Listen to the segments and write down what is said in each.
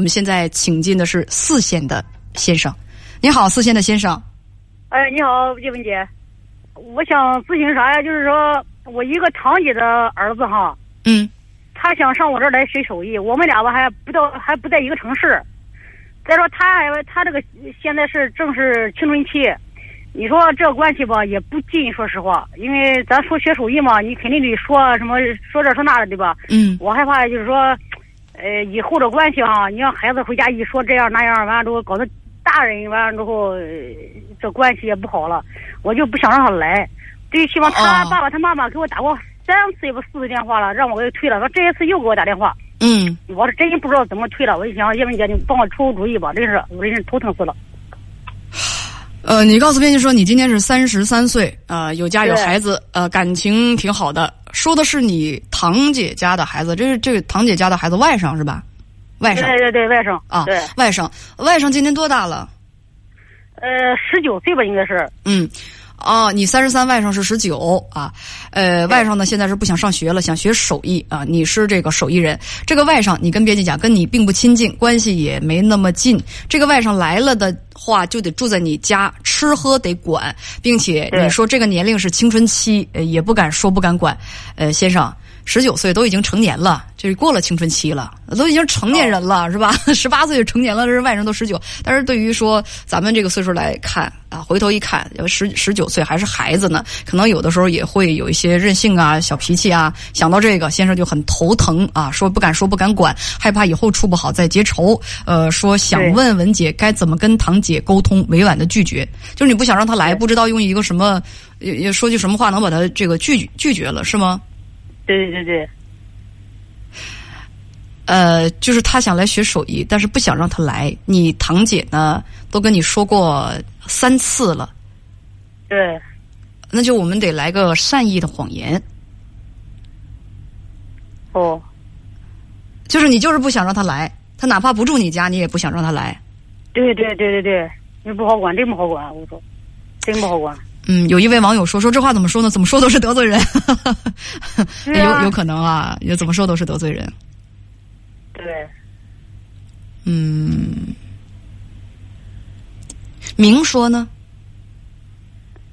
我们现在请进的是四县的先生，你好，四县的先生。哎，你好，叶文姐，我想咨询啥呀？就是说我一个堂姐的儿子哈，嗯，他想上我这儿来学手艺，我们俩吧还不到，还不在一个城市。再说他还他这个现在是正是青春期，你说这关系吧也不近，说实话，因为咱说学手艺嘛，你肯定得说什么说这说那的，对吧？嗯，我害怕就是说。呃，以后的关系哈，你让孩子回家一说这样那样，完了之后搞得大人完了之后，这关系也不好了。我就不想让他来，最希望他爸爸他妈妈给我打过三次也不四次电话了，让我给退了。说这一次又给我打电话，嗯，我是真心不知道怎么退了。我就想叶文姐，你帮我出出主意吧，真是我真是头疼死了。呃，你告诉编辑说你今年是三十三岁，呃，有家有孩子，呃，感情挺好的。说的是你堂姐家的孩子，这是这个堂姐家的孩子外甥是吧？外甥。对对对，外甥啊，对外甥，外甥今年多大了？呃，十九岁吧，应该是。嗯。哦，你三十三，外甥是十九啊，呃，外甥呢现在是不想上学了，想学手艺啊。你是这个手艺人，这个外甥你跟编辑讲，跟你并不亲近，关系也没那么近。这个外甥来了的话，就得住在你家，吃喝得管，并且你说这个年龄是青春期，呃，也不敢说不敢管，呃，先生。十九岁都已经成年了，就是过了青春期了，都已经成年人了，是吧？十八岁就成年了，这是外人都十九。但是对于说咱们这个岁数来看啊，回头一看，十十九岁还是孩子呢，可能有的时候也会有一些任性啊、小脾气啊。想到这个，先生就很头疼啊，说不敢说不敢管，害怕以后处不好再结仇。呃，说想问文姐该怎么跟堂姐沟通，委婉的拒绝，就是你不想让他来，不知道用一个什么，也说句什么话能把他这个拒拒绝了，是吗？对对对对，呃，就是他想来学手艺，但是不想让他来。你堂姐呢，都跟你说过三次了。对，那就我们得来个善意的谎言。哦，就是你就是不想让他来，他哪怕不住你家，你也不想让他来。对对对对对，你不好管，真不好管，我说，真不好管。嗯，有一位网友说说这话怎么说呢？怎么说都是得罪人，有有可能啊，也怎么说都是得罪人。对。嗯，明说呢？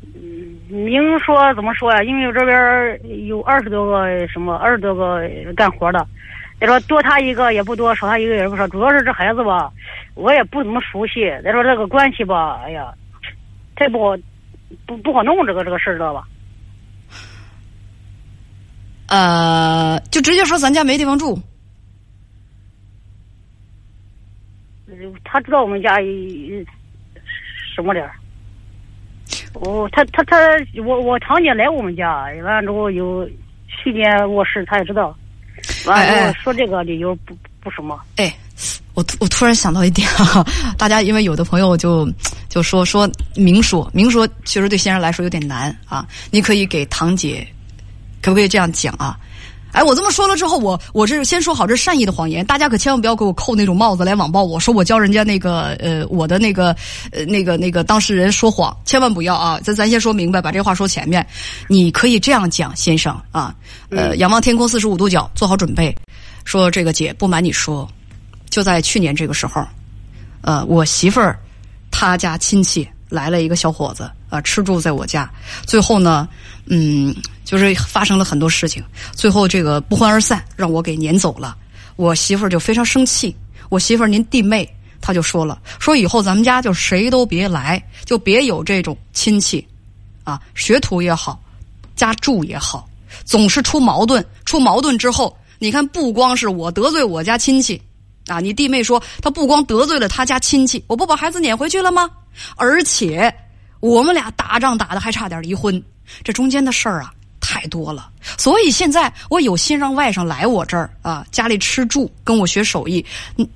嗯，明说怎么说呀？因为我这边有二十多个什么，二十多个干活的，再说多他一个也不多，少他一个也不少。主要是这孩子吧，我也不怎么熟悉。再说这个关系吧，哎呀，太不好。不不好弄这个这个事儿，知道吧？呃，就直接说咱家没地方住。他知道我们家什么点儿？我，他他他，我我堂姐来我们家，完了之后有去年卧室，他也知道。完了说这个理由不不什么？哎。我我突然想到一点啊，大家因为有的朋友就就说说明说明说，其实对先生来说有点难啊。你可以给堂姐，可不可以这样讲啊？哎，我这么说了之后，我我这先说好，这善意的谎言，大家可千万不要给我扣那种帽子来网暴我，说我教人家那个呃我的那个呃那个那个当事人说谎，千万不要啊！咱咱先说明白，把这话说前面。你可以这样讲，先生啊，呃，仰望天空四十五度角，做好准备。说这个姐，不瞒你说。就在去年这个时候，呃，我媳妇儿她家亲戚来了一个小伙子，啊，吃住在我家。最后呢，嗯，就是发生了很多事情，最后这个不欢而散，让我给撵走了。我媳妇儿就非常生气。我媳妇儿您弟妹，她就说了，说以后咱们家就谁都别来，就别有这种亲戚，啊，学徒也好，家住也好，总是出矛盾。出矛盾之后，你看，不光是我得罪我家亲戚。啊！你弟妹说他不光得罪了他家亲戚，我不把孩子撵回去了吗？而且我们俩打仗打的还差点离婚，这中间的事儿啊太多了。所以现在我有心让外甥来我这儿啊，家里吃住，跟我学手艺。你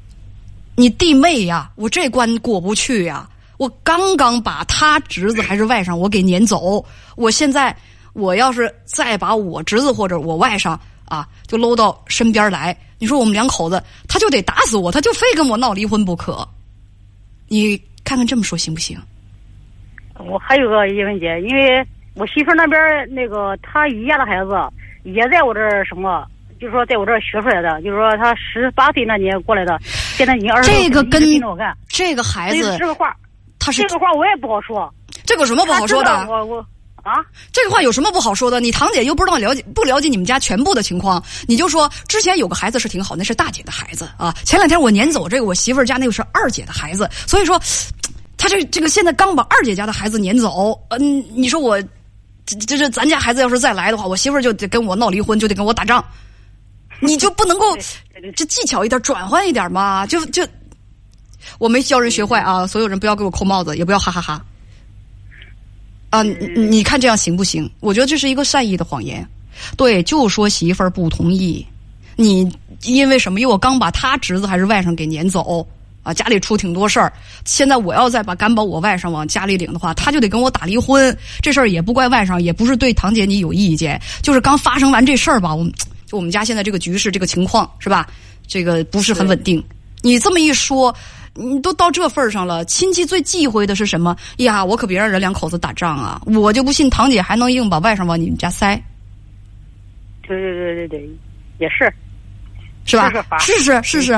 你弟妹呀，我这关过不去呀！我刚刚把他侄子还是外甥我给撵走，我现在我要是再把我侄子或者我外甥啊，就搂到身边来。你说我们两口子，他就得打死我，他就非跟我闹离婚不可。你看看这么说行不行？我还有个疑问姐，因为我媳妇那边那个她姨家的孩子也在我这儿什么，就是说在我这儿学出来的，就是说他十八岁那年过来的，现在已经二十这个跟跟着我干。这个孩子这个话，他是这个话我也不好说。这个什么不好说的？我我啊，这个话有什么不好说的？你堂姐又不知道了解不了解你们家全部的情况，你就说之前有个孩子是挺好，那是大姐的孩子啊。前两天我撵走这个我媳妇儿家那个是二姐的孩子，所以说他这这个现在刚把二姐家的孩子撵走，嗯，你说我这这这咱家孩子要是再来的话，我媳妇儿就得跟我闹离婚，就得跟我打仗，你就不能够这技巧一点转换一点吗？就就。我没教人学坏啊！所有人不要给我扣帽子，也不要哈哈哈。啊，你你看这样行不行？我觉得这是一个善意的谎言。对，就说媳妇儿不同意，你因为什么？因为我刚把他侄子还是外甥给撵走啊，家里出挺多事儿。现在我要再把敢把我外甥往家里领的话，他就得跟我打离婚。这事儿也不怪外甥，也不是对堂姐你有意见，就是刚发生完这事儿吧。我们就我们家现在这个局势，这个情况是吧？这个不是很稳定。你这么一说。你都到这份上了，亲戚最忌讳的是什么呀？我可别让人两口子打仗啊！我就不信堂姐还能硬把外甥往你们家塞。对对对对对，也是，是吧？试试 试试，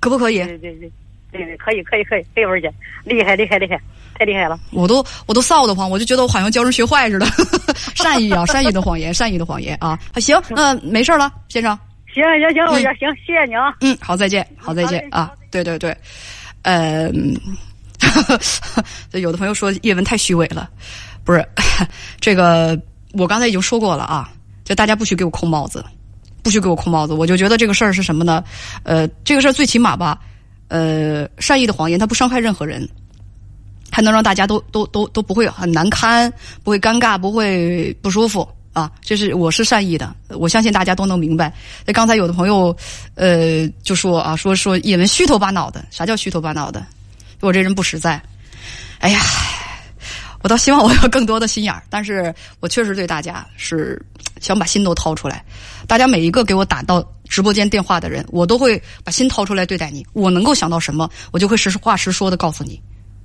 可不可以？对对对对对，可以可以可以，可以文姐，厉害厉害厉害，太厉害了！我都我都臊得慌，我就觉得我好像教人学坏似的。善意啊，善意的谎言，善意的谎言啊！行，那没事了，先生。行行行，我姐行，谢谢你啊。嗯，好，再见，好再见啊。对对对，呃，有的朋友说叶文太虚伪了，不是 这个，我刚才已经说过了啊，就大家不许给我扣帽子，不许给我扣帽子，我就觉得这个事儿是什么呢？呃，这个事儿最起码吧，呃，善意的谎言它不伤害任何人，还能让大家都都都都不会很难堪，不会尴尬，不会不舒服。啊，这是我是善意的，我相信大家都能明白。那刚才有的朋友，呃，就说啊，说说叶文虚头巴脑的，啥叫虚头巴脑的？我这人不实在。哎呀，我倒希望我有更多的心眼儿，但是我确实对大家是想把心都掏出来。大家每一个给我打到直播间电话的人，我都会把心掏出来对待你。我能够想到什么，我就会实话实说的告诉你，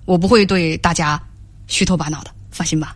我不会对大家虚头巴脑的，放心吧。